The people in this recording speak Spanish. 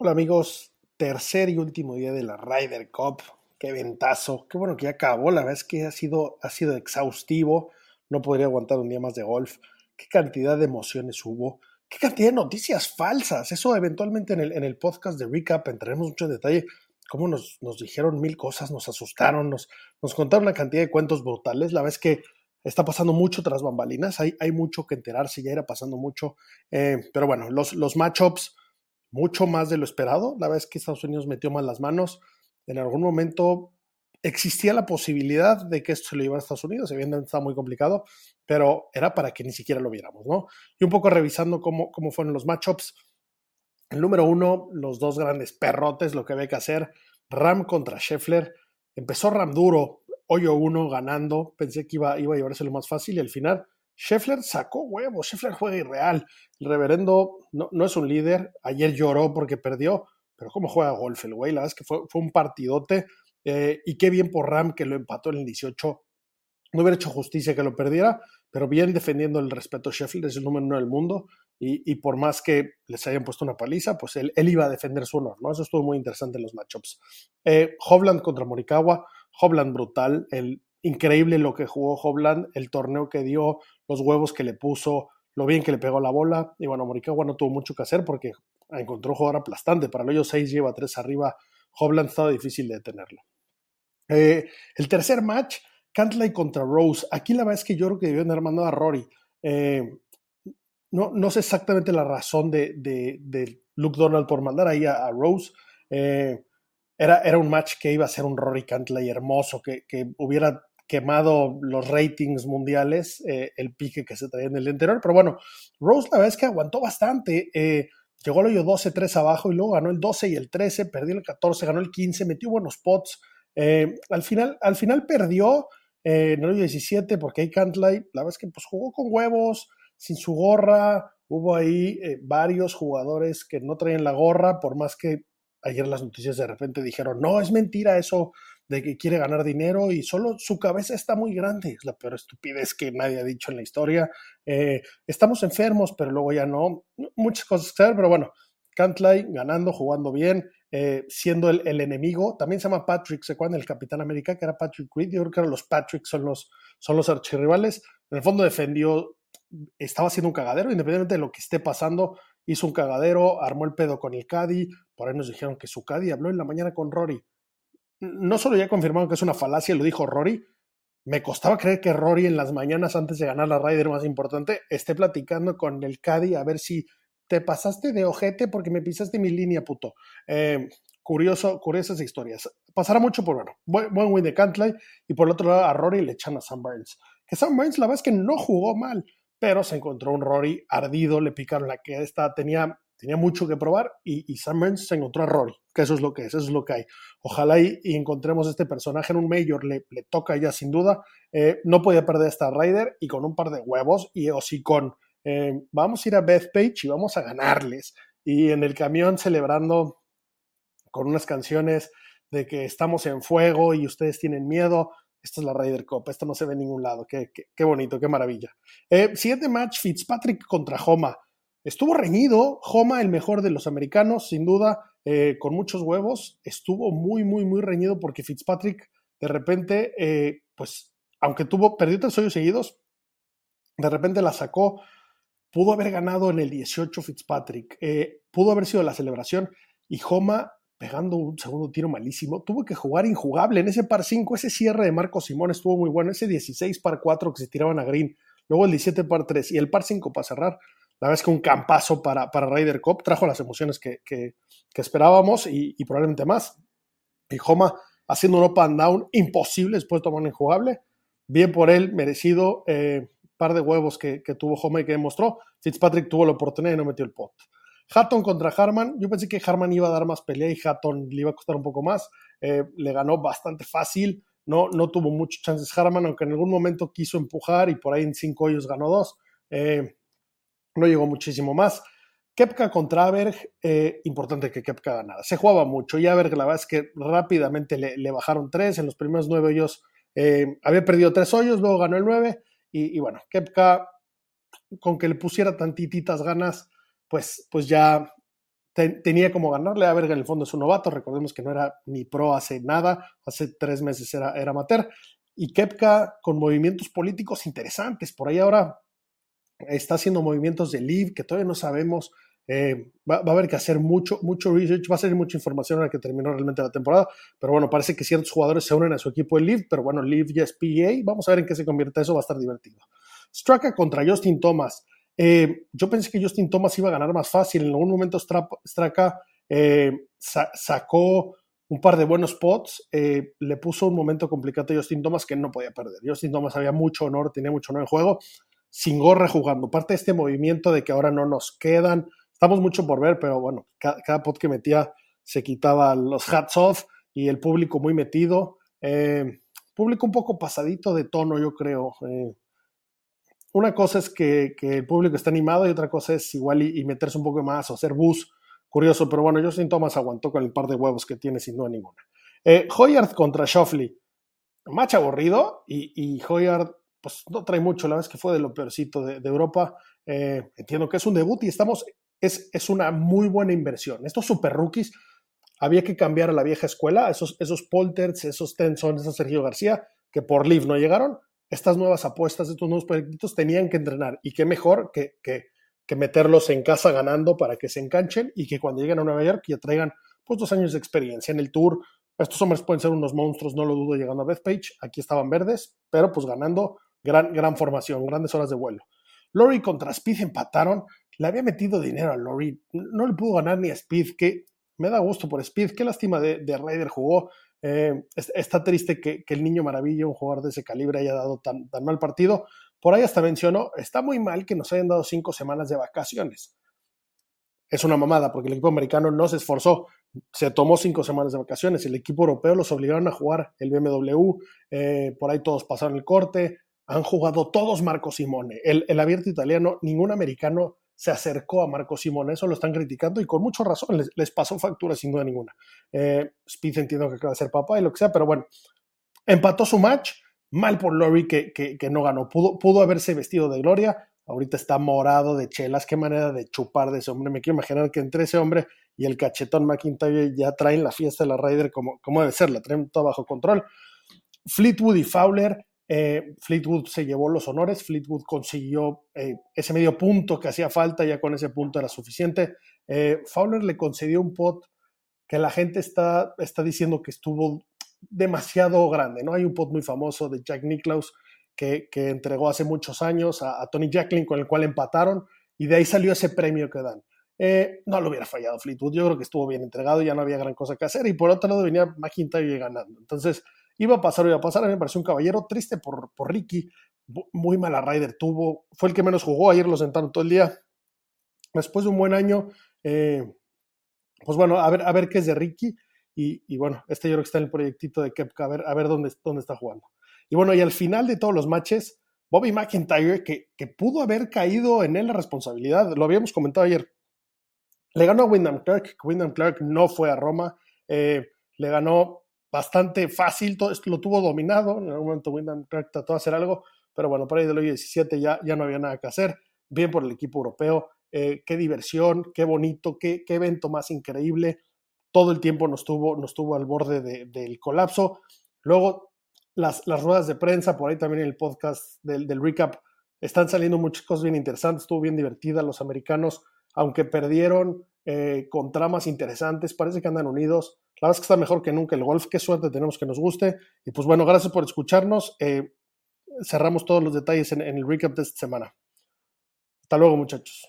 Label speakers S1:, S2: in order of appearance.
S1: Hola amigos, tercer y último día de la Ryder Cup. Qué ventazo, qué bueno que ya acabó. La verdad es que ha sido, ha sido exhaustivo. No podría aguantar un día más de golf. Qué cantidad de emociones hubo. Qué cantidad de noticias falsas. Eso eventualmente en el, en el podcast de Recap entraremos mucho en detalle. Cómo nos, nos dijeron mil cosas, nos asustaron, nos, nos contaron una cantidad de cuentos brutales. La verdad es que está pasando mucho tras bambalinas. Hay, hay mucho que enterarse, ya era pasando mucho. Eh, pero bueno, los, los matchups mucho más de lo esperado. La es que Estados Unidos metió mal las manos. En algún momento existía la posibilidad de que esto se lo llevara a Estados Unidos. Evidentemente está muy complicado, pero era para que ni siquiera lo viéramos, ¿no? Y un poco revisando cómo, cómo fueron los matchups. El número uno, los dos grandes perrotes, lo que había que hacer. Ram contra Scheffler. Empezó Ram duro, hoyo uno, ganando. Pensé que iba, iba a llevarse lo más fácil y al final Scheffler sacó huevos, Scheffler juega irreal. El reverendo no, no, es un líder, ayer lloró porque perdió, pero cómo juega golf el güey, la verdad es que fue, fue un partidote eh, y qué bien por Ram que lo empató en el 18. No hubiera hecho justicia que lo perdiera, pero bien defendiendo el respeto. Scheffler es el número uno del mundo y, y por más que les hayan puesto una paliza, pues él, él, iba a defender su honor, ¿no? Eso estuvo muy interesante en los matchups. Eh, Hovland contra Morikawa, Hovland brutal, el increíble lo que jugó Hovland, el torneo que dio, los huevos que le puso, lo bien que le pegó la bola. Y bueno, Morikawa no tuvo mucho que hacer porque encontró un jugador aplastante. Para el hoyo 6 lleva 3 arriba. Hovland estaba difícil de detenerlo. Eh, el tercer match, Cantley contra Rose. Aquí la verdad es que yo creo que debieron haber mandado a Rory. Eh, no, no, sé exactamente la razón de, de, de, Luke Donald por mandar ahí a, a Rose. Eh, era, era, un match que iba a ser un Rory Cantley hermoso, que, que hubiera quemado los ratings mundiales, eh, el pique que se traía en el interior. Pero bueno, Rose la verdad es que aguantó bastante. Eh, llegó al hoyo 12-3 abajo y luego ganó el 12 y el 13, perdió el 14, ganó el 15, metió buenos pots. Eh, al, final, al final perdió en el hoyo 17 porque ahí Cantley, la verdad es que pues, jugó con huevos, sin su gorra. Hubo ahí varios jugadores que no traían la gorra, por más que ayer las noticias de repente dijeron, no, es mentira eso, de que quiere ganar dinero y solo su cabeza está muy grande. Es la peor estupidez que nadie ha dicho en la historia. Eh, estamos enfermos, pero luego ya no. Muchas cosas que saber, pero bueno, Cantlay ganando, jugando bien, eh, siendo el, el, enemigo. También se llama Patrick Sequan, el Capitán América, que era Patrick Reed. Yo creo que los Patrick son los, son los archirrivales. En el fondo defendió, estaba haciendo un cagadero, independientemente de lo que esté pasando. Hizo un cagadero, armó el pedo con el Caddy. Por ahí nos dijeron que su Caddy habló en la mañana con Rory no solo ya confirmaron que es una falacia, lo dijo Rory, me costaba creer que Rory en las mañanas antes de ganar la Ryder más importante esté platicando con el Caddy a ver si te pasaste de ojete porque me pisaste mi línea, puto. Eh, curioso, curiosas historias. Pasará mucho por, bueno, buen, buen win de Cantley y por el otro lado a Rory le echan a Sam Burns. Que Sam Burns la verdad es que no jugó mal, pero se encontró un Rory ardido, le picaron la que esta tenía tenía mucho que probar y, y se encontró a Rory, que eso es lo que es, eso es lo que hay. Ojalá y, y encontremos este personaje en un Major, le, le toca ya sin duda. Eh, no podía perder esta Ryder y con un par de huevos y hocicón. Eh, vamos a ir a Bethpage y vamos a ganarles. Y en el camión celebrando con unas canciones de que estamos en fuego y ustedes tienen miedo. Esta es la Ryder Cup, esto no se ve en ningún lado. Qué, qué, qué bonito, qué maravilla. Eh, siguiente match, Fitzpatrick contra Homa. Estuvo reñido, Homa, el mejor de los americanos, sin duda, eh, con muchos huevos. Estuvo muy, muy, muy reñido porque Fitzpatrick, de repente, eh, pues, aunque tuvo, perdió tres hoyos seguidos, de repente la sacó. Pudo haber ganado en el 18 Fitzpatrick, pudo haber sido la celebración y Homa pegando un segundo tiro malísimo, tuvo que jugar injugable en ese par 5, ese cierre de Marco Simón estuvo muy bueno, ese 16 par 4 que se tiraban a green, luego el 17 par 3 y el par 5 para cerrar la verdad es que un campazo para, para Ryder Cup trajo las emociones que, que, esperábamos y, y, probablemente más. Y Homa haciendo un up and down imposible después de tomar un injugable. Bien por él, merecido. Eh, par de huevos que, que, tuvo Homa y que demostró. Fitzpatrick tuvo la oportunidad y no metió el pot. Hatton contra Harman. Yo pensé que Harman iba a dar más pelea y Hatton le iba a costar un poco más. Eh, le ganó bastante fácil. No, no tuvo muchos chances Harman, aunque en algún momento quiso empujar y por ahí en cinco hoyos ganó dos. Eh, no llegó muchísimo más. Kepka contra Aberg, eh, importante que Kepka ganara. Se jugaba mucho y Aberg la verdad es que rápidamente le, bajaron tres. En los primeros nueve hoyos había perdido tres hoyos, luego ganó el nueve. Y, y, bueno, Kepka, con que le pusiera tantititas ganas, pues, pues ya tenía como ganarle. A Verga en el fondo es un novato, recordemos que no era ni pro hace nada, hace tres meses era, era amateur, y Kepka con movimientos políticos interesantes, por ahí ahora está haciendo movimientos de Live que todavía no sabemos, eh, va, a haber que hacer mucho, mucho research, va a ser mucha información ahora que terminó realmente la temporada, pero bueno, parece que ciertos jugadores se unen a su equipo de Live, pero bueno, Live ya es PA, vamos a ver en qué se convierte. Eso, va a estar divertido. Straka contra Justin Thomas. Eh, yo pensé que Justin Thomas iba a ganar más fácil. En algún momento Straka eh, sacó un par de buenos spots, eh, le puso un momento complicado a Justin Thomas que no podía perder. Justin Thomas había mucho honor, tenía mucho honor en juego, sin gorra jugando. Parte de este movimiento de que ahora no nos quedan, estamos mucho por ver, pero bueno, cada, pot que metía se quitaba los hats off y el público muy metido. público un poco pasadito de tono, yo creo una cosa es que, el público está animado y otra cosa es igual y, meterse un poco más o hacer bus. Curioso, pero bueno, Justin Thomas aguantó con el par de huevos que tiene sin duda ninguna. Eh, Hoyard contra Shoffley. Match aburrido y, y Hoyard pues no trae mucho, la vez que fue de lo peorcito de, Europa. Eh, entiendo que es un debut y estamos, es, es una muy buena inversión. Estos super rookies había que cambiar a la vieja escuela, esos, esos Polters, esos Tenson, esos Sergio García, que por Live no llegaron, estas nuevas apuestas, estos nuevos proyectos tenían que entrenar. Y qué mejor que, que, que, meterlos en casa ganando para que se enganchen y que cuando lleguen a Nueva York ya traigan pues dos años de experiencia en el tour. Estos hombres pueden ser unos monstruos, no lo dudo, llegando a Bethpage. Aquí estaban verdes, pero pues ganando gran, gran formación, grandes horas de vuelo. Lori contra Speed empataron. Le había metido dinero a Lori. No le pudo ganar ni a Speed, que me da gusto por Speed. Qué lástima de, de Ryder jugó. Eh, está triste que, el niño maravilla, un jugador de ese calibre, haya dado tan, tan mal partido. Por ahí hasta mencionó, está muy mal que nos hayan dado cinco semanas de vacaciones. Es una mamada, porque el equipo americano no se esforzó, se tomó cinco semanas de vacaciones. El equipo europeo los obligaron a jugar el BMW, eh, por ahí todos pasaron el corte, han jugado todos Marco Simone. El, el abierto italiano, ningún americano se acercó a Marco Simón. Eso lo están criticando y con mucha razón. Les, pasó factura sin duda ninguna. Eh, Speed entiendo que acaba de ser papá y lo que sea, pero bueno, empató su match. Mal por Lori que, que, no ganó. Pudo, pudo haberse vestido de gloria. Ahorita está morado de chelas. Qué manera de chupar de ese hombre. Me quiero imaginar que entre ese hombre y el cachetón McIntyre ya traen la fiesta de la Ryder como, como debe ser. La traen todo bajo control. Fleetwood y Fowler eh, Fleetwood se llevó los honores, Fleetwood consiguió eh, ese medio punto que hacía falta, ya con ese punto era suficiente. Eh, Fowler le concedió un pot que la gente está, está diciendo que estuvo demasiado grande, ¿no? Hay un pot muy famoso de Jack Nicklaus que, que entregó hace muchos años a, Tony Jacklin, con el cual empataron, y de ahí salió ese premio que dan. no lo hubiera fallado Fleetwood, yo creo que estuvo bien entregado, ya no había gran cosa que hacer, y por otro lado venía McIntyre ganando. Entonces, Iba a pasar iba a pasar, a mí me pareció un caballero triste por, por Ricky, muy mala Ryder tuvo, fue el que menos jugó, ayer lo sentaron todo el día. Después de un buen año, eh, pues bueno, a ver, a ver qué es de Ricky. Y, bueno, este yo creo que está en el proyectito de Kepka, a ver, a ver dónde, dónde está jugando. Y bueno, y al final de todos los matches, Bobby McIntyre, que, que pudo haber caído en él la responsabilidad, lo habíamos comentado ayer, le ganó a Wyndham Clark, Wyndham Clark no fue a Roma, eh, le ganó bastante fácil, todo lo tuvo dominado, en algún momento trató de hacer algo, pero bueno, por ahí del hoy 17 ya, ya no había nada que hacer, bien por el equipo europeo, eh, qué diversión, qué bonito, qué, qué, evento más increíble, todo el tiempo nos tuvo, nos tuvo al borde del colapso, luego las, las, ruedas de prensa, por ahí también en el podcast del, del recap, están saliendo muchas cosas bien interesantes, estuvo bien divertida, los americanos, aunque perdieron eh, con tramas interesantes, parece que andan unidos, la verdad es que está mejor que nunca el golf. Qué suerte tenemos que nos guste. Y pues bueno, gracias por escucharnos. Eh, cerramos todos los detalles en, en el recap de esta semana. Hasta luego, muchachos.